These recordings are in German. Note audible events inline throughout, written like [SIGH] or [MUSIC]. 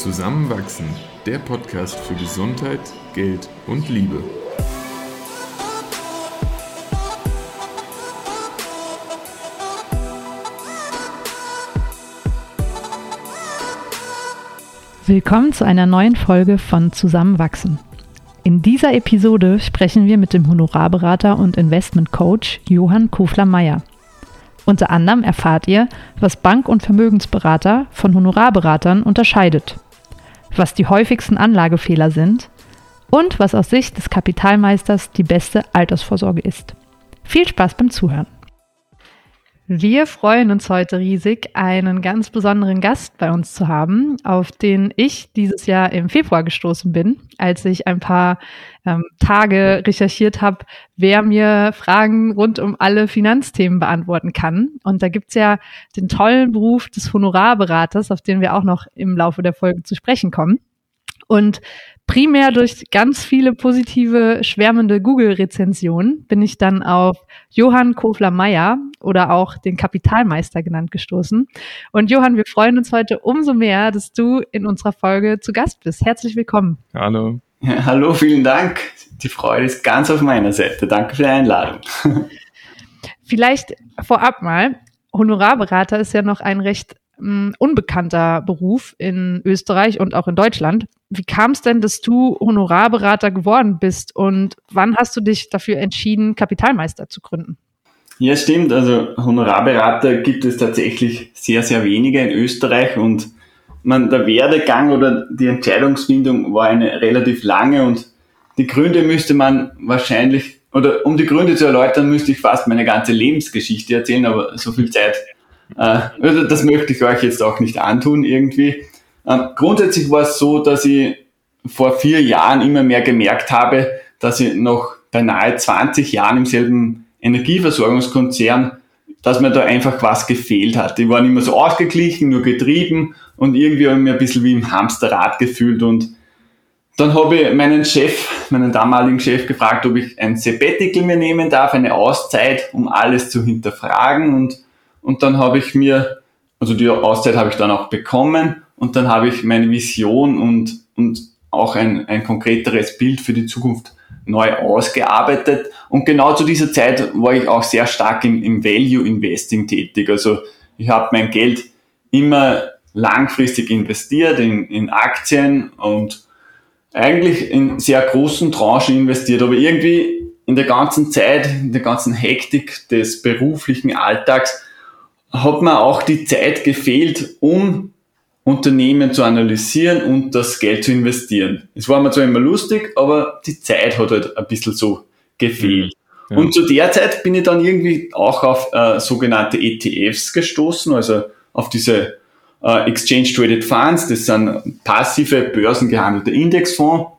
Zusammenwachsen, der Podcast für Gesundheit, Geld und Liebe. Willkommen zu einer neuen Folge von Zusammenwachsen. In dieser Episode sprechen wir mit dem Honorarberater und Investment Coach Johann Kofler-Meyer. Unter anderem erfahrt ihr, was Bank- und Vermögensberater von Honorarberatern unterscheidet, was die häufigsten Anlagefehler sind und was aus Sicht des Kapitalmeisters die beste Altersvorsorge ist. Viel Spaß beim Zuhören! Wir freuen uns heute riesig, einen ganz besonderen Gast bei uns zu haben, auf den ich dieses Jahr im Februar gestoßen bin, als ich ein paar ähm, Tage recherchiert habe, wer mir Fragen rund um alle Finanzthemen beantworten kann. Und da gibt's ja den tollen Beruf des Honorarberaters, auf den wir auch noch im Laufe der Folge zu sprechen kommen. Und primär durch ganz viele positive, schwärmende Google-Rezensionen bin ich dann auf Johann Kofler-Meyer oder auch den Kapitalmeister genannt gestoßen. Und Johann, wir freuen uns heute umso mehr, dass du in unserer Folge zu Gast bist. Herzlich willkommen. Hallo. Ja, hallo, vielen Dank. Die Freude ist ganz auf meiner Seite. Danke für die Einladung. [LAUGHS] Vielleicht vorab mal. Honorarberater ist ja noch ein recht unbekannter Beruf in Österreich und auch in Deutschland. Wie kam es denn, dass du Honorarberater geworden bist und wann hast du dich dafür entschieden, Kapitalmeister zu gründen? Ja, stimmt. Also Honorarberater gibt es tatsächlich sehr, sehr wenige in Österreich und man, der Werdegang oder die Entscheidungsfindung war eine relativ lange und die Gründe müsste man wahrscheinlich, oder um die Gründe zu erläutern, müsste ich fast meine ganze Lebensgeschichte erzählen, aber so viel Zeit äh, also das möchte ich euch jetzt auch nicht antun irgendwie. Ähm, grundsätzlich war es so, dass ich vor vier Jahren immer mehr gemerkt habe, dass ich noch beinahe 20 Jahren im selben Energieversorgungskonzern, dass mir da einfach was gefehlt hat. Die waren immer so ausgeglichen, nur getrieben und irgendwie habe ich mich ein bisschen wie im Hamsterrad gefühlt und dann habe ich meinen Chef, meinen damaligen Chef gefragt, ob ich ein Sabbatical mir nehmen darf, eine Auszeit, um alles zu hinterfragen und und dann habe ich mir, also die Auszeit habe ich dann auch bekommen und dann habe ich meine Vision und, und auch ein, ein konkreteres Bild für die Zukunft neu ausgearbeitet. Und genau zu dieser Zeit war ich auch sehr stark im, im Value Investing tätig. Also ich habe mein Geld immer langfristig investiert in, in Aktien und eigentlich in sehr großen Tranchen investiert, aber irgendwie in der ganzen Zeit, in der ganzen Hektik des beruflichen Alltags hat mir auch die Zeit gefehlt, um Unternehmen zu analysieren und das Geld zu investieren. Es war mir zwar immer lustig, aber die Zeit hat halt ein bisschen so gefehlt. Ja. Und zu der Zeit bin ich dann irgendwie auch auf äh, sogenannte ETFs gestoßen, also auf diese äh, Exchange Traded Funds, das sind passive börsengehandelte Indexfonds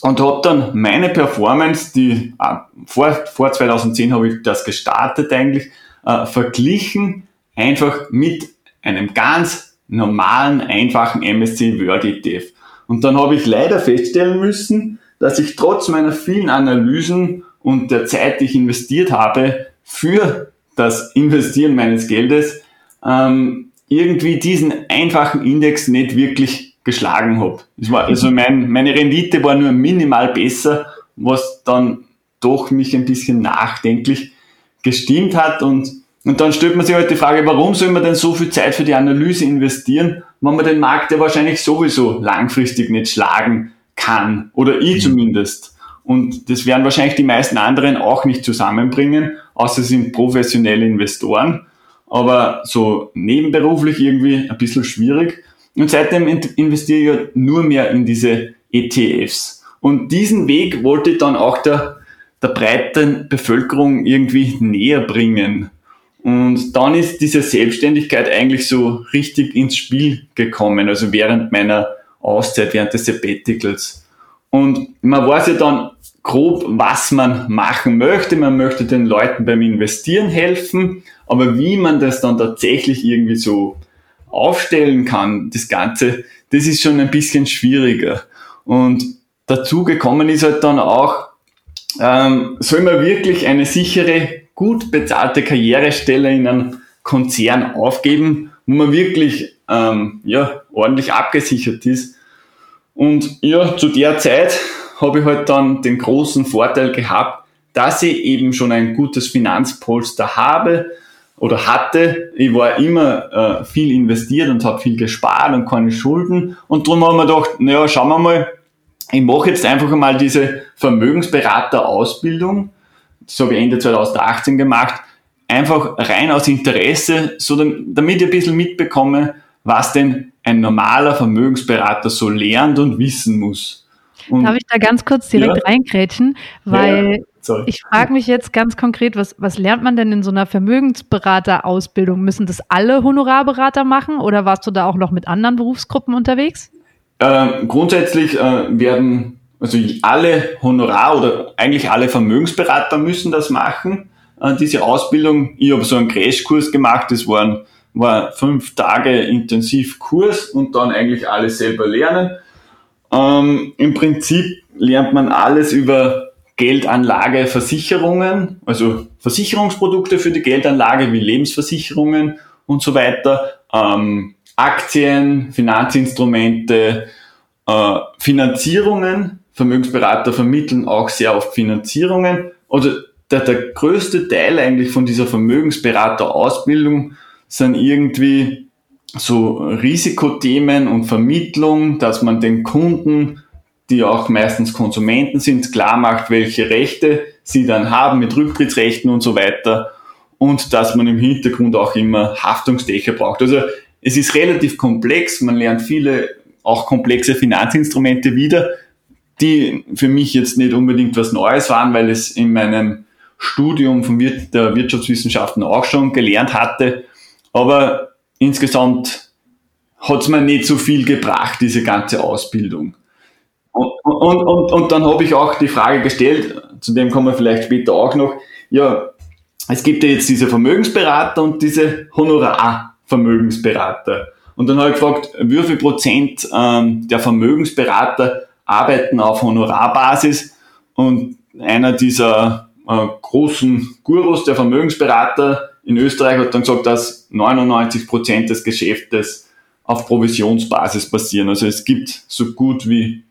und habe dann meine Performance, die äh, vor, vor 2010 habe ich das gestartet eigentlich, äh, verglichen einfach mit einem ganz normalen, einfachen MSC Word ETF. Und dann habe ich leider feststellen müssen, dass ich trotz meiner vielen Analysen und der Zeit, die ich investiert habe, für das Investieren meines Geldes ähm, irgendwie diesen einfachen Index nicht wirklich geschlagen habe. also mein, meine Rendite war nur minimal besser, was dann doch mich ein bisschen nachdenklich gestimmt hat und und dann stellt man sich halt die Frage, warum soll man denn so viel Zeit für die Analyse investieren, wenn man den Markt ja wahrscheinlich sowieso langfristig nicht schlagen kann. Oder ich mhm. zumindest. Und das werden wahrscheinlich die meisten anderen auch nicht zusammenbringen, außer sie sind professionelle Investoren. Aber so nebenberuflich irgendwie ein bisschen schwierig. Und seitdem investiere ich ja nur mehr in diese ETFs. Und diesen Weg wollte ich dann auch der, der breiten Bevölkerung irgendwie näher bringen. Und dann ist diese Selbstständigkeit eigentlich so richtig ins Spiel gekommen, also während meiner Auszeit, während des Sabbaticals. Und man weiß ja dann grob, was man machen möchte. Man möchte den Leuten beim Investieren helfen, aber wie man das dann tatsächlich irgendwie so aufstellen kann, das Ganze, das ist schon ein bisschen schwieriger. Und dazu gekommen ist halt dann auch, ähm, soll man wirklich eine sichere gut bezahlte Karrierestelle in einem Konzern aufgeben, wo man wirklich ähm, ja, ordentlich abgesichert ist. Und ja, zu der Zeit habe ich halt dann den großen Vorteil gehabt, dass ich eben schon ein gutes Finanzpolster habe oder hatte. Ich war immer äh, viel investiert und habe viel gespart und keine Schulden. Und darum haben wir gedacht, naja, schauen wir mal, ich mache jetzt einfach einmal diese Vermögensberater-Ausbildung. Das habe ich Ende 2018 gemacht. Einfach rein aus Interesse, so damit ich ein bisschen mitbekomme, was denn ein normaler Vermögensberater so lernt und wissen muss. Und Darf ich da ganz kurz direkt ja. reingrätschen? Weil ja, ich frage mich jetzt ganz konkret, was, was lernt man denn in so einer Vermögensberaterausbildung? Müssen das alle Honorarberater machen oder warst du da auch noch mit anderen Berufsgruppen unterwegs? Äh, grundsätzlich äh, werden also alle Honorar- oder eigentlich alle Vermögensberater müssen das machen, äh, diese Ausbildung. Ich habe so einen Crashkurs gemacht, das waren war fünf Tage intensiv Kurs und dann eigentlich alles selber lernen. Ähm, Im Prinzip lernt man alles über Geldanlage, Versicherungen, also Versicherungsprodukte für die Geldanlage wie Lebensversicherungen und so weiter, ähm, Aktien, Finanzinstrumente, äh, Finanzierungen. Vermögensberater vermitteln auch sehr oft Finanzierungen. Also der, der größte Teil eigentlich von dieser Vermögensberaterausbildung sind irgendwie so Risikothemen und Vermittlung, dass man den Kunden, die auch meistens Konsumenten sind, klar macht, welche Rechte sie dann haben mit Rücktrittsrechten und so weiter und dass man im Hintergrund auch immer Haftungsdächer braucht. Also es ist relativ komplex, man lernt viele auch komplexe Finanzinstrumente wieder, die für mich jetzt nicht unbedingt was Neues waren, weil es in meinem Studium von der Wirtschaftswissenschaften auch schon gelernt hatte aber insgesamt hat es mir nicht so viel gebracht, diese ganze Ausbildung. Und, und, und, und dann habe ich auch die Frage gestellt, zu dem kommen wir vielleicht später auch noch, ja, es gibt ja jetzt diese Vermögensberater und diese Honorarvermögensberater. Und dann habe ich gefragt, wie viel Prozent ähm, der Vermögensberater arbeiten auf Honorarbasis? Und einer dieser äh, großen Gurus der Vermögensberater in Österreich hat dann gesagt, dass 99 Prozent des Geschäftes auf Provisionsbasis passieren. Also es gibt so gut wie,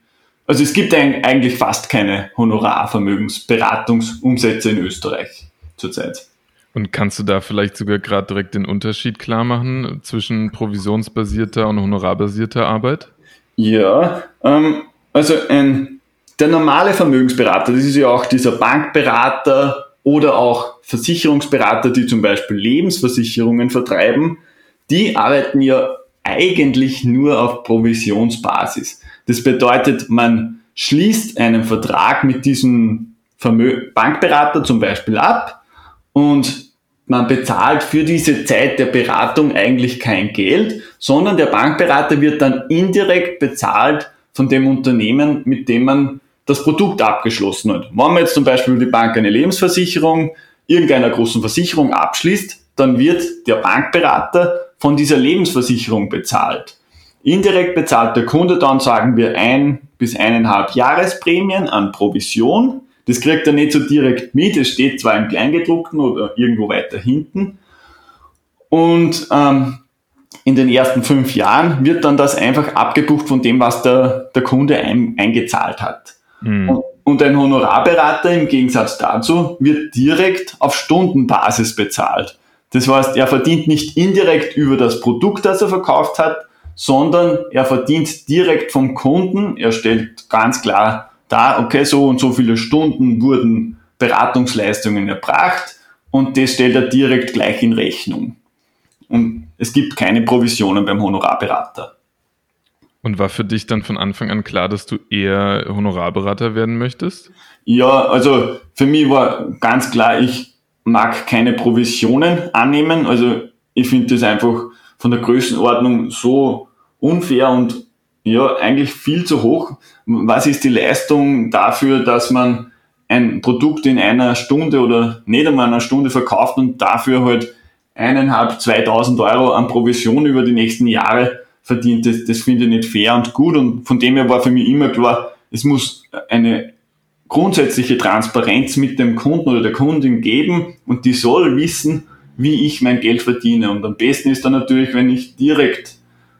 also es gibt eigentlich fast keine Honorarvermögensberatungsumsätze in Österreich zurzeit. Und kannst du da vielleicht sogar gerade direkt den Unterschied klar machen zwischen provisionsbasierter und honorarbasierter Arbeit? Ja, ähm, also ein, der normale Vermögensberater, das ist ja auch dieser Bankberater oder auch Versicherungsberater, die zum Beispiel Lebensversicherungen vertreiben, die arbeiten ja eigentlich nur auf Provisionsbasis. Das bedeutet, man schließt einen Vertrag mit diesem Vermö Bankberater zum Beispiel ab und man bezahlt für diese Zeit der Beratung eigentlich kein Geld, sondern der Bankberater wird dann indirekt bezahlt von dem Unternehmen, mit dem man das Produkt abgeschlossen hat. Wenn man jetzt zum Beispiel die Bank eine Lebensversicherung irgendeiner großen Versicherung abschließt, dann wird der Bankberater von dieser Lebensversicherung bezahlt. Indirekt bezahlt der Kunde dann, sagen wir, ein bis eineinhalb Jahresprämien an Provision. Das kriegt er nicht so direkt mit, es steht zwar im Kleingedruckten oder irgendwo weiter hinten. Und ähm, in den ersten fünf Jahren wird dann das einfach abgebucht von dem, was der, der Kunde ein, eingezahlt hat. Mhm. Und, und ein Honorarberater im Gegensatz dazu wird direkt auf Stundenbasis bezahlt. Das heißt, er verdient nicht indirekt über das Produkt, das er verkauft hat, sondern er verdient direkt vom Kunden. Er stellt ganz klar dar, okay, so und so viele Stunden wurden Beratungsleistungen erbracht und das stellt er direkt gleich in Rechnung. Und es gibt keine Provisionen beim Honorarberater. Und war für dich dann von Anfang an klar, dass du eher Honorarberater werden möchtest? Ja, also für mich war ganz klar, ich mag keine Provisionen annehmen. Also ich finde das einfach von der Größenordnung so unfair und ja, eigentlich viel zu hoch. Was ist die Leistung dafür, dass man ein Produkt in einer Stunde oder nicht einmal einer Stunde verkauft und dafür halt eineinhalb, zweitausend Euro an Provision über die nächsten Jahre verdient, das, das finde ich nicht fair und gut. Und von dem her war für mich immer klar, es muss eine grundsätzliche Transparenz mit dem Kunden oder der Kundin geben und die soll wissen, wie ich mein Geld verdiene. Und am besten ist dann natürlich, wenn ich direkt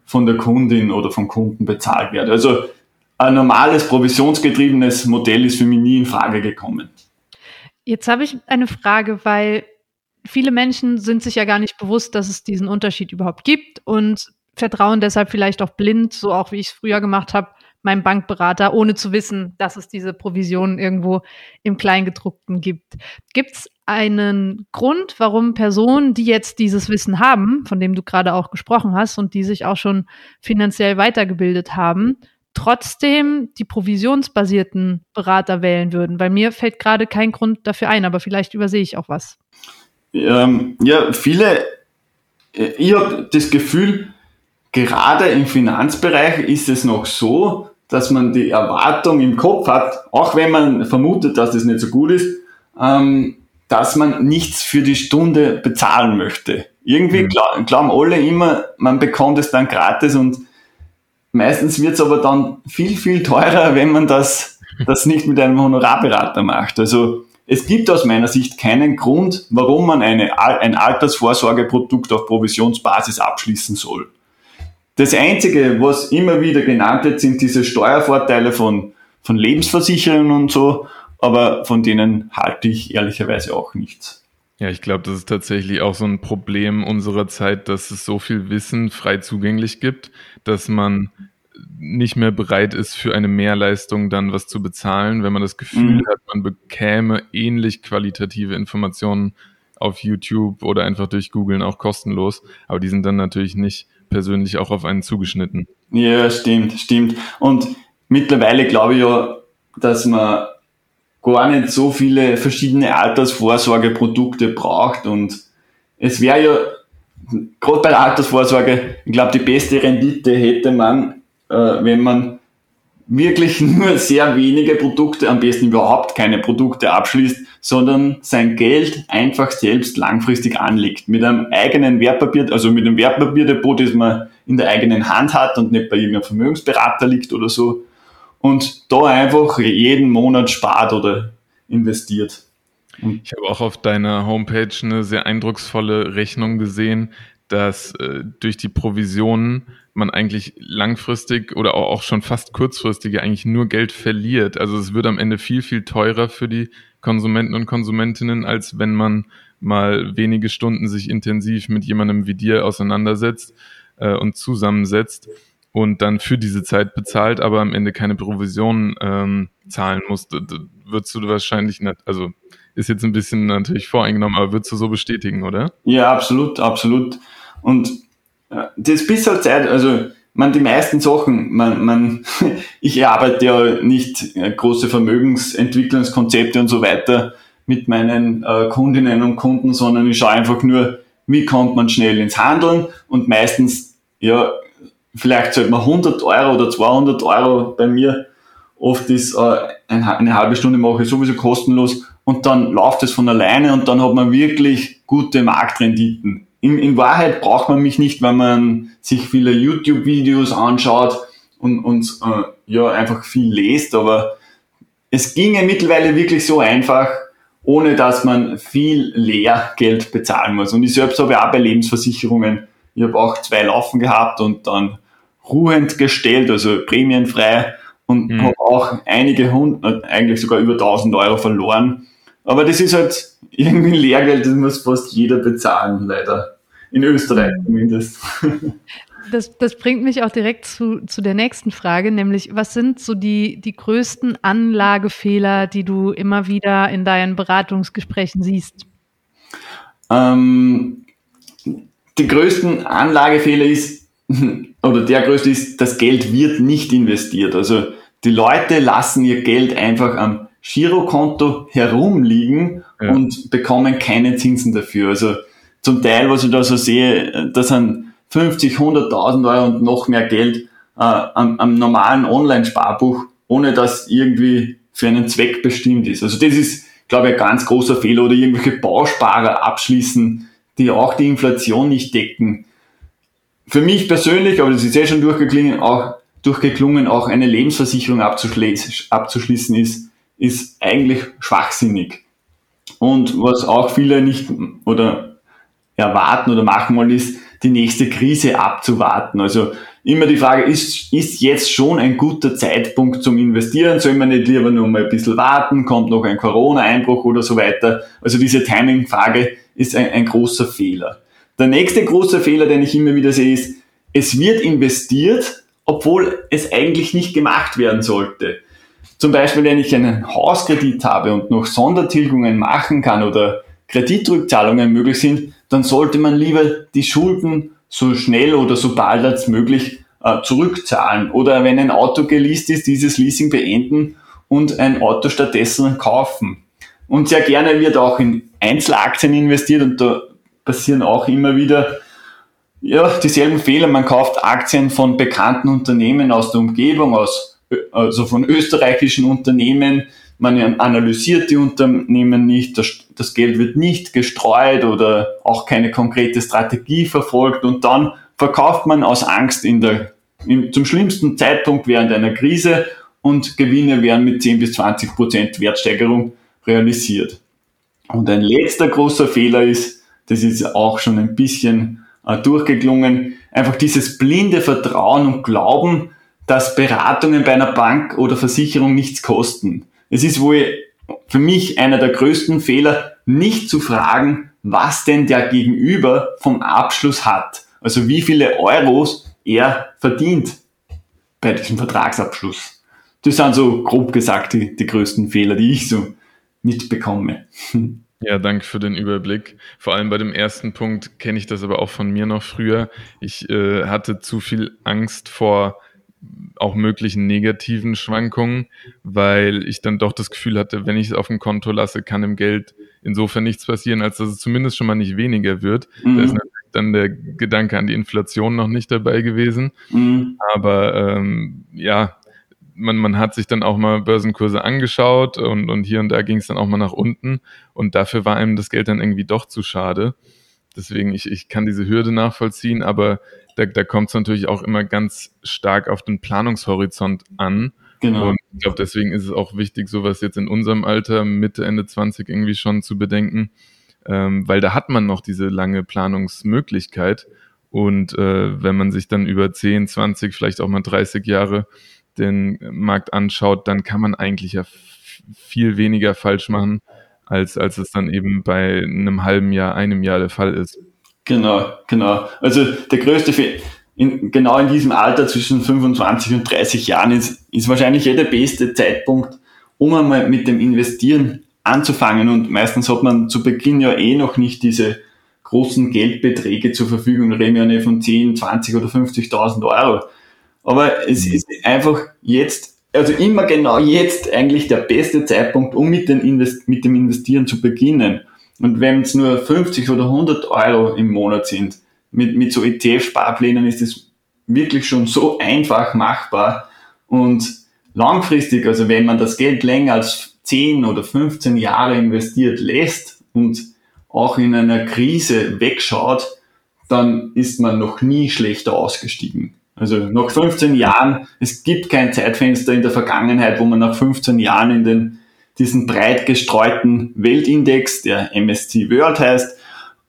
von der Kundin oder vom Kunden bezahlt werde. Also ein normales provisionsgetriebenes Modell ist für mich nie in Frage gekommen. Jetzt habe ich eine Frage, weil viele Menschen sind sich ja gar nicht bewusst, dass es diesen Unterschied überhaupt gibt und vertrauen deshalb vielleicht auch blind, so auch wie ich es früher gemacht habe, meinem Bankberater, ohne zu wissen, dass es diese Provisionen irgendwo im Kleingedruckten gibt. Gibt es einen Grund, warum Personen, die jetzt dieses Wissen haben, von dem du gerade auch gesprochen hast und die sich auch schon finanziell weitergebildet haben, trotzdem die provisionsbasierten Berater wählen würden? Weil mir fällt gerade kein Grund dafür ein, aber vielleicht übersehe ich auch was. Ähm, ja, viele, äh, ich habe das Gefühl, gerade im Finanzbereich ist es noch so, dass man die Erwartung im Kopf hat, auch wenn man vermutet, dass das nicht so gut ist, ähm, dass man nichts für die Stunde bezahlen möchte. Irgendwie mhm. glauben alle immer, man bekommt es dann gratis und meistens wird es aber dann viel, viel teurer, wenn man das, das nicht mit einem Honorarberater macht. Also es gibt aus meiner Sicht keinen Grund, warum man eine, ein Altersvorsorgeprodukt auf Provisionsbasis abschließen soll. Das Einzige, was immer wieder genannt wird, sind diese Steuervorteile von, von Lebensversicherungen und so, aber von denen halte ich ehrlicherweise auch nichts. Ja, ich glaube, das ist tatsächlich auch so ein Problem unserer Zeit, dass es so viel Wissen frei zugänglich gibt, dass man nicht mehr bereit ist, für eine Mehrleistung dann was zu bezahlen, wenn man das Gefühl mhm. hat, man bekäme ähnlich qualitative Informationen auf YouTube oder einfach durch Googlen auch kostenlos. Aber die sind dann natürlich nicht persönlich auch auf einen zugeschnitten. Ja, stimmt, stimmt. Und mittlerweile glaube ich ja, dass man gar nicht so viele verschiedene Altersvorsorgeprodukte braucht und es wäre ja gerade bei der Altersvorsorge, ich glaube, die beste Rendite hätte man, wenn man wirklich [LAUGHS] nur sehr wenige Produkte, am besten überhaupt keine Produkte abschließt, sondern sein Geld einfach selbst langfristig anlegt. Mit einem eigenen Wertpapier, also mit einem Wertpapierdepot, das man in der eigenen Hand hat und nicht bei irgendeinem Vermögensberater liegt oder so. Und da einfach jeden Monat spart oder investiert. Ich habe auch auf deiner Homepage eine sehr eindrucksvolle Rechnung gesehen, dass äh, durch die Provisionen man eigentlich langfristig oder auch schon fast kurzfristige eigentlich nur Geld verliert. Also es wird am Ende viel, viel teurer für die Konsumenten und Konsumentinnen, als wenn man mal wenige Stunden sich intensiv mit jemandem wie dir auseinandersetzt äh, und zusammensetzt und dann für diese Zeit bezahlt, aber am Ende keine Provision ähm, zahlen muss. Da, da würdest du wahrscheinlich nicht, also ist jetzt ein bisschen natürlich voreingenommen, aber würdest du so bestätigen, oder? Ja, absolut, absolut. Und das bis zur Zeit, also man die meisten Sachen, man, man, [LAUGHS] ich arbeite ja nicht äh, große Vermögensentwicklungskonzepte und so weiter mit meinen äh, Kundinnen und Kunden, sondern ich schaue einfach nur, wie kommt man schnell ins Handeln und meistens, ja, vielleicht zahlt man 100 Euro oder 200 Euro bei mir. Oft ist äh, eine halbe Stunde mache ich sowieso kostenlos und dann läuft es von alleine und dann hat man wirklich gute Marktrenditen in, in Wahrheit braucht man mich nicht, wenn man sich viele YouTube-Videos anschaut und, und äh, ja einfach viel liest, aber es ginge mittlerweile wirklich so einfach, ohne dass man viel Lehrgeld bezahlen muss. Und ich selbst habe ja auch bei Lebensversicherungen, ich habe auch zwei Laufen gehabt und dann ruhend gestellt, also prämienfrei und mhm. habe auch einige hundert, eigentlich sogar über 1000 Euro verloren. Aber das ist halt irgendwie Lehrgeld, das muss fast jeder bezahlen, leider. In Österreich zumindest. Das, das bringt mich auch direkt zu, zu der nächsten Frage, nämlich was sind so die, die größten Anlagefehler, die du immer wieder in deinen Beratungsgesprächen siehst? Ähm, die größten Anlagefehler ist, [LAUGHS] oder der größte ist, das Geld wird nicht investiert. Also die Leute lassen ihr Geld einfach am Girokonto herumliegen ja. und bekommen keine Zinsen dafür. Also zum Teil, was ich da so sehe, das sind 50, 100.000 Euro und noch mehr Geld äh, am, am normalen Online-Sparbuch, ohne dass irgendwie für einen Zweck bestimmt ist. Also das ist, glaube ich, ein ganz großer Fehler. Oder irgendwelche Bausparer abschließen, die auch die Inflation nicht decken. Für mich persönlich, aber das ist ja schon durchgeklungen, auch, durchgeklungen, auch eine Lebensversicherung abzuschließen ist, ist eigentlich schwachsinnig. Und was auch viele nicht oder erwarten oder machen wollen, ist, die nächste Krise abzuwarten. Also immer die Frage, ist, ist jetzt schon ein guter Zeitpunkt zum Investieren? Soll man nicht lieber nur mal ein bisschen warten? Kommt noch ein Corona-Einbruch oder so weiter? Also diese Timing-Frage ist ein, ein großer Fehler. Der nächste große Fehler, den ich immer wieder sehe, ist, es wird investiert, obwohl es eigentlich nicht gemacht werden sollte. Zum Beispiel, wenn ich einen Hauskredit habe und noch Sondertilgungen machen kann oder Kreditrückzahlungen möglich sind, dann sollte man lieber die Schulden so schnell oder so bald als möglich äh, zurückzahlen. Oder wenn ein Auto geleast ist, dieses Leasing beenden und ein Auto stattdessen kaufen. Und sehr gerne wird auch in Einzelaktien investiert und da passieren auch immer wieder ja, dieselben Fehler. Man kauft Aktien von bekannten Unternehmen aus der Umgebung, aus, also von österreichischen Unternehmen. Man analysiert die Unternehmen nicht, das, Geld wird nicht gestreut oder auch keine konkrete Strategie verfolgt und dann verkauft man aus Angst in der, in, zum schlimmsten Zeitpunkt während einer Krise und Gewinne werden mit 10 bis 20 Prozent Wertsteigerung realisiert. Und ein letzter großer Fehler ist, das ist auch schon ein bisschen äh, durchgeklungen, einfach dieses blinde Vertrauen und Glauben, dass Beratungen bei einer Bank oder Versicherung nichts kosten. Es ist wohl für mich einer der größten Fehler, nicht zu fragen, was denn der Gegenüber vom Abschluss hat. Also wie viele Euros er verdient bei diesem Vertragsabschluss. Das sind so grob gesagt die, die größten Fehler, die ich so mitbekomme. [LAUGHS] Ja, danke für den Überblick. Vor allem bei dem ersten Punkt kenne ich das aber auch von mir noch früher. Ich äh, hatte zu viel Angst vor auch möglichen negativen Schwankungen, weil ich dann doch das Gefühl hatte, wenn ich es auf dem Konto lasse, kann im Geld insofern nichts passieren, als dass es zumindest schon mal nicht weniger wird. Mhm. Da ist natürlich dann der Gedanke an die Inflation noch nicht dabei gewesen. Mhm. Aber ähm, ja, man, man hat sich dann auch mal Börsenkurse angeschaut und, und hier und da ging es dann auch mal nach unten und dafür war einem das Geld dann irgendwie doch zu schade. Deswegen, ich, ich kann diese Hürde nachvollziehen, aber da, da kommt es natürlich auch immer ganz stark auf den Planungshorizont an. Genau. Und ich glaube, deswegen ist es auch wichtig, sowas jetzt in unserem Alter, Mitte, Ende 20 irgendwie schon zu bedenken, ähm, weil da hat man noch diese lange Planungsmöglichkeit. Und äh, wenn man sich dann über 10, 20, vielleicht auch mal 30 Jahre den Markt anschaut, dann kann man eigentlich ja viel weniger falsch machen, als, als es dann eben bei einem halben Jahr, einem Jahr der Fall ist. Genau, genau. Also der größte Fehler, in, genau in diesem Alter zwischen 25 und 30 Jahren ist, ist wahrscheinlich eh der beste Zeitpunkt, um einmal mit dem Investieren anzufangen. Und meistens hat man zu Beginn ja eh noch nicht diese großen Geldbeträge zur Verfügung, reden wir nicht von 10, 20 oder 50.000 Euro. Aber es mhm. ist einfach jetzt, also immer genau jetzt eigentlich der beste Zeitpunkt, um mit, den Invest mit dem Investieren zu beginnen. Und wenn es nur 50 oder 100 Euro im Monat sind, mit, mit so ETF-Sparplänen ist es wirklich schon so einfach machbar. Und langfristig, also wenn man das Geld länger als 10 oder 15 Jahre investiert lässt und auch in einer Krise wegschaut, dann ist man noch nie schlechter ausgestiegen. Also nach 15 Jahren, es gibt kein Zeitfenster in der Vergangenheit, wo man nach 15 Jahren in den, diesen breit gestreuten Weltindex, der MSC World heißt,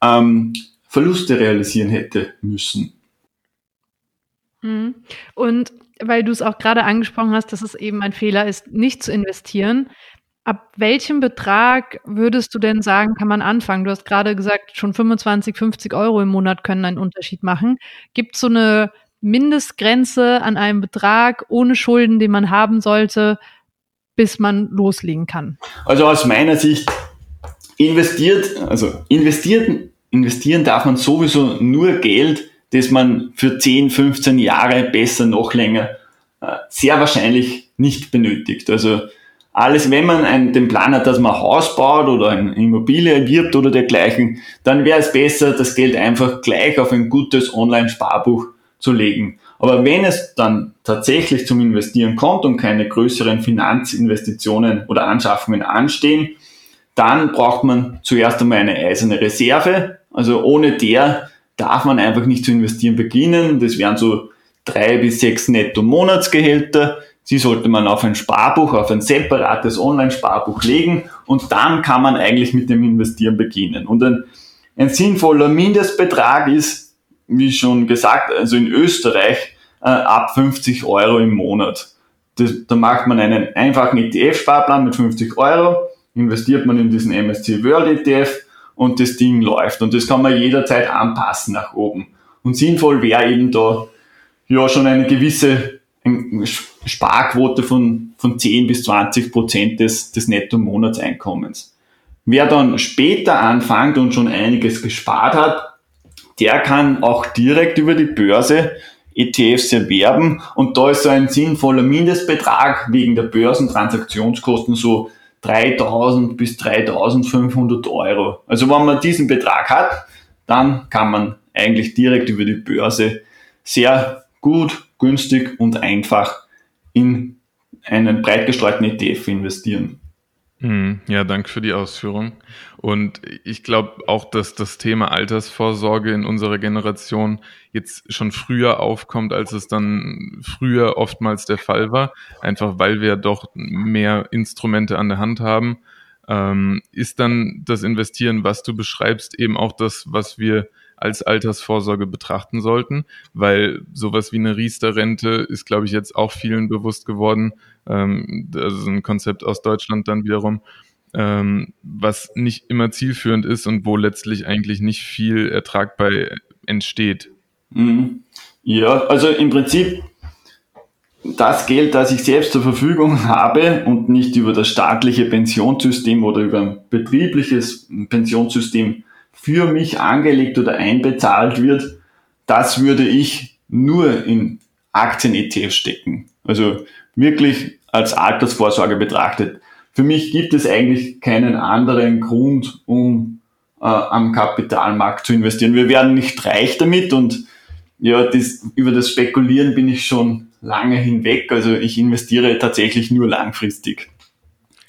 ähm, Verluste realisieren hätte müssen. Mhm. Und weil du es auch gerade angesprochen hast, dass es eben ein Fehler ist, nicht zu investieren. Ab welchem Betrag würdest du denn sagen, kann man anfangen? Du hast gerade gesagt, schon 25, 50 Euro im Monat können einen Unterschied machen. Gibt es so eine Mindestgrenze an einem Betrag ohne Schulden, den man haben sollte, bis man loslegen kann? Also aus meiner Sicht investiert, also investiert, investieren darf man sowieso nur Geld, das man für 10, 15 Jahre, besser noch länger, äh, sehr wahrscheinlich nicht benötigt. Also alles, wenn man einen, den Plan hat, dass man ein Haus baut oder eine Immobilie erwirbt oder dergleichen, dann wäre es besser, das Geld einfach gleich auf ein gutes Online-Sparbuch zu legen. Aber wenn es dann tatsächlich zum Investieren kommt und keine größeren Finanzinvestitionen oder Anschaffungen anstehen, dann braucht man zuerst einmal eine eiserne Reserve. Also ohne der darf man einfach nicht zu investieren beginnen. Das wären so drei bis sechs Netto-Monatsgehälter. Sie sollte man auf ein Sparbuch, auf ein separates Online-Sparbuch legen und dann kann man eigentlich mit dem Investieren beginnen. Und ein, ein sinnvoller Mindestbetrag ist wie schon gesagt, also in Österreich äh, ab 50 Euro im Monat. Das, da macht man einen einfachen ETF-Sparplan mit 50 Euro, investiert man in diesen MSC World ETF und das Ding läuft. Und das kann man jederzeit anpassen nach oben. Und sinnvoll wäre eben da ja schon eine gewisse Sparquote von, von 10 bis 20 Prozent des, des Netto-Monatseinkommens. Wer dann später anfängt und schon einiges gespart hat, der kann auch direkt über die Börse ETFs erwerben und da ist so ein sinnvoller Mindestbetrag wegen der Börsentransaktionskosten so 3000 bis 3500 Euro. Also wenn man diesen Betrag hat, dann kann man eigentlich direkt über die Börse sehr gut, günstig und einfach in einen breit gestreuten ETF investieren. Hm, ja, danke für die Ausführung. Und ich glaube auch, dass das Thema Altersvorsorge in unserer Generation jetzt schon früher aufkommt, als es dann früher oftmals der Fall war. Einfach weil wir doch mehr Instrumente an der Hand haben. Ähm, ist dann das Investieren, was du beschreibst, eben auch das, was wir als Altersvorsorge betrachten sollten, weil sowas wie eine Riester-Rente ist, glaube ich, jetzt auch vielen bewusst geworden. Ähm, also ein Konzept aus Deutschland dann wiederum, ähm, was nicht immer zielführend ist und wo letztlich eigentlich nicht viel Ertrag bei entsteht. Mhm. Ja, also im Prinzip das Geld, das ich selbst zur Verfügung habe und nicht über das staatliche Pensionssystem oder über ein betriebliches Pensionssystem für mich angelegt oder einbezahlt wird, das würde ich nur in Aktien-ETF stecken. Also wirklich als Altersvorsorge betrachtet. Für mich gibt es eigentlich keinen anderen Grund, um äh, am Kapitalmarkt zu investieren. Wir werden nicht reich damit und ja, das, über das Spekulieren bin ich schon lange hinweg. Also ich investiere tatsächlich nur langfristig.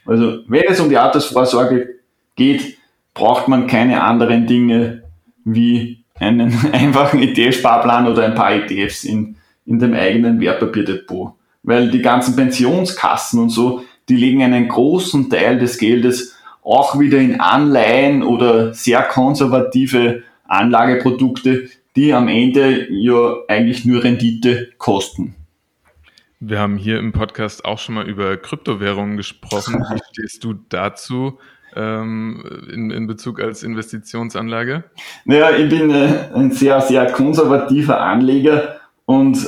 Also wenn es um die Altersvorsorge geht, braucht man keine anderen Dinge wie einen [LAUGHS] einfachen ETF-Sparplan oder ein paar ETFs in, in dem eigenen Wertpapierdepot. Weil die ganzen Pensionskassen und so, die legen einen großen Teil des Geldes auch wieder in Anleihen oder sehr konservative Anlageprodukte, die am Ende ja eigentlich nur Rendite kosten. Wir haben hier im Podcast auch schon mal über Kryptowährungen gesprochen. Wie [LAUGHS] stehst du dazu? ähm, in, in Bezug als Investitionsanlage? Naja, ich bin äh, ein sehr, sehr konservativer Anleger und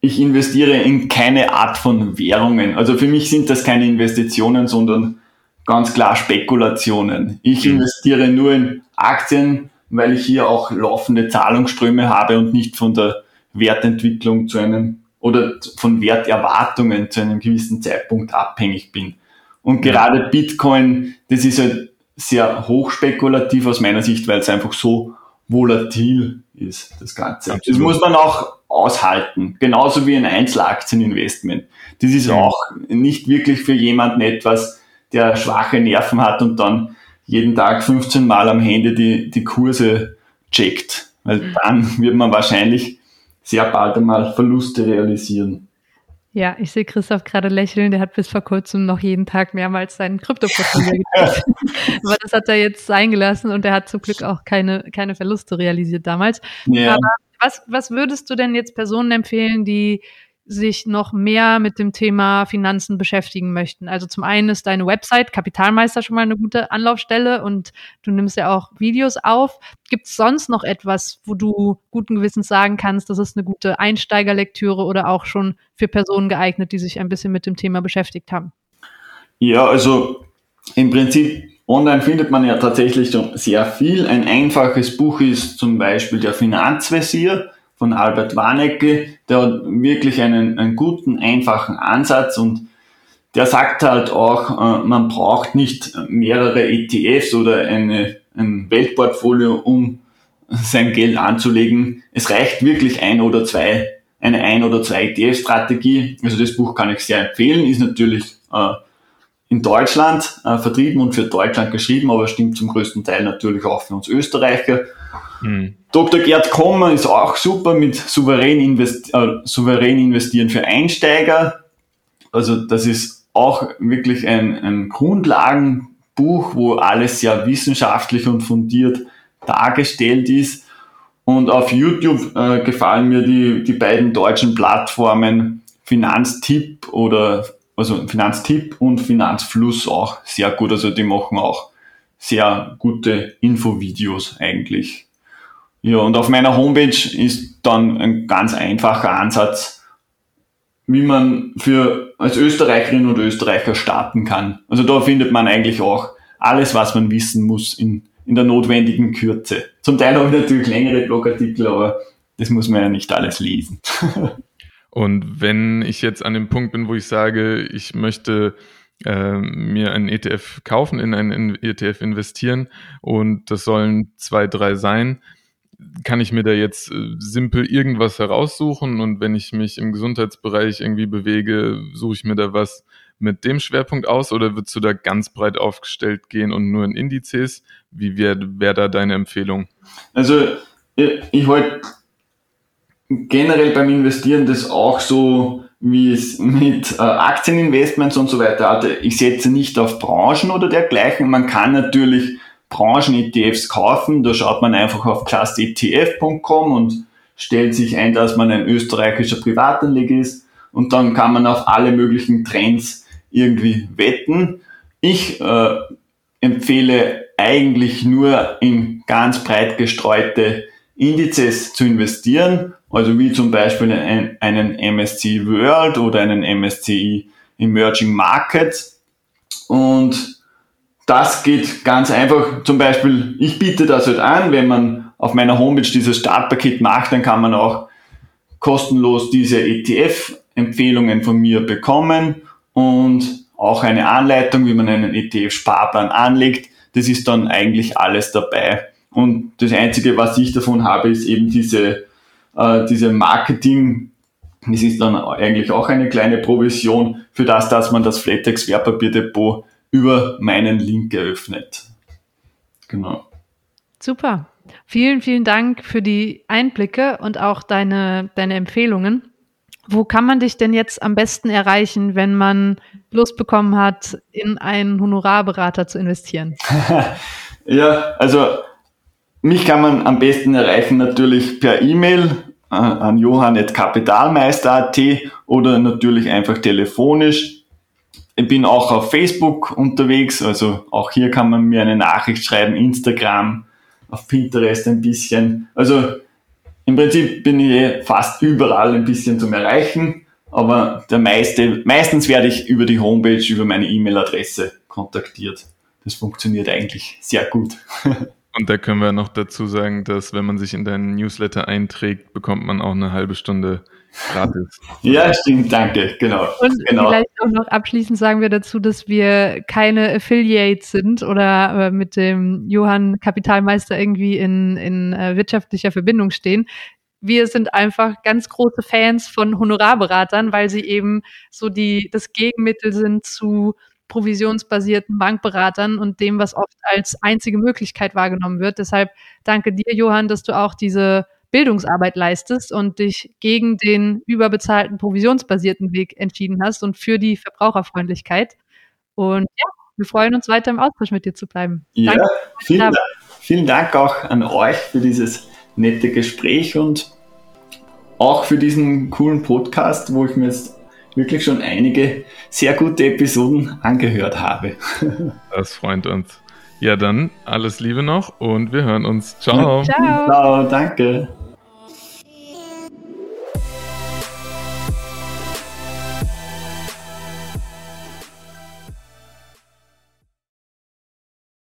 ich investiere in keine Art von Währungen. Also für mich sind das keine Investitionen, sondern ganz klar Spekulationen. Ich mhm. investiere nur in Aktien, weil ich hier auch laufende Zahlungsströme habe und nicht von der Wertentwicklung zu einem oder von Werterwartungen zu einem gewissen Zeitpunkt abhängig bin. Und gerade Bitcoin, das ist halt sehr hochspekulativ aus meiner Sicht, weil es einfach so volatil ist, das Ganze. Absolut. Das muss man auch aushalten. Genauso wie ein Einzelaktieninvestment. Das ist ja. auch nicht wirklich für jemanden etwas, der schwache Nerven hat und dann jeden Tag 15 Mal am Handy die, die Kurse checkt. Weil mhm. dann wird man wahrscheinlich sehr bald einmal Verluste realisieren. Ja, ich sehe Christoph gerade lächeln. Der hat bis vor kurzem noch jeden Tag mehrmals seinen Kryptoportfolio [LAUGHS] getestet. Aber das hat er jetzt eingelassen und er hat zum Glück auch keine, keine Verluste realisiert damals. Ja. Aber was, was würdest du denn jetzt Personen empfehlen, die sich noch mehr mit dem Thema Finanzen beschäftigen möchten. Also zum einen ist deine Website Kapitalmeister schon mal eine gute Anlaufstelle und du nimmst ja auch Videos auf. Gibt es sonst noch etwas, wo du guten Gewissens sagen kannst, das ist eine gute Einsteigerlektüre oder auch schon für Personen geeignet, die sich ein bisschen mit dem Thema beschäftigt haben? Ja, also im Prinzip online findet man ja tatsächlich schon sehr viel. Ein einfaches Buch ist zum Beispiel der Finanzvisier von Albert Warnecke, der hat wirklich einen, einen guten, einfachen Ansatz und der sagt halt auch, äh, man braucht nicht mehrere ETFs oder eine, ein Weltportfolio, um sein Geld anzulegen. Es reicht wirklich ein oder zwei, eine ein oder zwei ETF-Strategie. Also das Buch kann ich sehr empfehlen, ist natürlich äh, in Deutschland äh, vertrieben und für Deutschland geschrieben, aber stimmt zum größten Teil natürlich auch für uns Österreicher. Mhm. Dr. Gerd Kommer ist auch super mit souverän, invest äh, souverän investieren für Einsteiger. Also das ist auch wirklich ein, ein Grundlagenbuch, wo alles sehr wissenschaftlich und fundiert dargestellt ist. Und auf YouTube äh, gefallen mir die, die beiden deutschen Plattformen Finanztipp oder also Finanztipp und Finanzfluss auch sehr gut. Also die machen auch sehr gute Infovideos eigentlich. Ja, und auf meiner Homepage ist dann ein ganz einfacher Ansatz, wie man für als Österreicherin oder Österreicher starten kann. Also da findet man eigentlich auch alles, was man wissen muss in, in der notwendigen Kürze. Zum Teil habe ich natürlich längere Blogartikel, aber das muss man ja nicht alles lesen. [LAUGHS] Und wenn ich jetzt an dem Punkt bin, wo ich sage, ich möchte äh, mir einen ETF kaufen, in einen ETF investieren und das sollen zwei, drei sein, kann ich mir da jetzt äh, simpel irgendwas heraussuchen und wenn ich mich im Gesundheitsbereich irgendwie bewege, suche ich mir da was mit dem Schwerpunkt aus oder würdest du da ganz breit aufgestellt gehen und nur in Indizes? Wie wäre wär da deine Empfehlung? Also ich, ich halte generell beim Investieren das auch so, wie es mit äh, Aktieninvestments und so weiter hatte. Ich setze nicht auf Branchen oder dergleichen. Man kann natürlich Branchen-ETFs kaufen. Da schaut man einfach auf classetf.com und stellt sich ein, dass man ein österreichischer Privatanleger ist. Und dann kann man auf alle möglichen Trends irgendwie wetten. Ich äh, empfehle eigentlich nur in ganz breit gestreute Indizes zu investieren, also wie zum Beispiel einen MSCI World oder einen MSCI Emerging Markets. Und das geht ganz einfach. Zum Beispiel, ich biete das halt an, wenn man auf meiner Homepage dieses Startpaket macht, dann kann man auch kostenlos diese ETF-Empfehlungen von mir bekommen und auch eine Anleitung, wie man einen ETF-Sparplan anlegt. Das ist dann eigentlich alles dabei. Und das Einzige, was ich davon habe, ist eben diese, äh, diese Marketing. Das ist dann eigentlich auch eine kleine Provision für das, dass man das Flatex Wertpapierdepot über meinen Link eröffnet. Genau. Super. Vielen, vielen Dank für die Einblicke und auch deine, deine Empfehlungen. Wo kann man dich denn jetzt am besten erreichen, wenn man Lust bekommen hat, in einen Honorarberater zu investieren? [LAUGHS] ja, also mich kann man am besten erreichen natürlich per E-Mail an johann.kapitalmeister.at oder natürlich einfach telefonisch. Ich bin auch auf Facebook unterwegs, also auch hier kann man mir eine Nachricht schreiben, Instagram, auf Pinterest ein bisschen. Also im Prinzip bin ich eh fast überall ein bisschen zum Erreichen, aber der meiste, meistens werde ich über die Homepage, über meine E-Mail-Adresse kontaktiert. Das funktioniert eigentlich sehr gut. [LAUGHS] Und da können wir noch dazu sagen, dass wenn man sich in deinen Newsletter einträgt, bekommt man auch eine halbe Stunde gratis. [LAUGHS] ja, stimmt, danke, genau. Und genau. vielleicht auch noch abschließend sagen wir dazu, dass wir keine Affiliates sind oder äh, mit dem Johann Kapitalmeister irgendwie in, in äh, wirtschaftlicher Verbindung stehen. Wir sind einfach ganz große Fans von Honorarberatern, weil sie eben so die, das Gegenmittel sind zu provisionsbasierten Bankberatern und dem, was oft als einzige Möglichkeit wahrgenommen wird. Deshalb danke dir, Johann, dass du auch diese Bildungsarbeit leistest und dich gegen den überbezahlten provisionsbasierten Weg entschieden hast und für die Verbraucherfreundlichkeit. Und ja, wir freuen uns weiter im Austausch mit dir zu bleiben. Ja, danke, vielen, Dank, vielen Dank auch an euch für dieses nette Gespräch und auch für diesen coolen Podcast, wo ich mir jetzt wirklich schon einige sehr gute Episoden angehört habe. [LAUGHS] Das freut uns. Ja, dann alles Liebe noch und wir hören uns. Ciao. Ciao. Ciao, danke.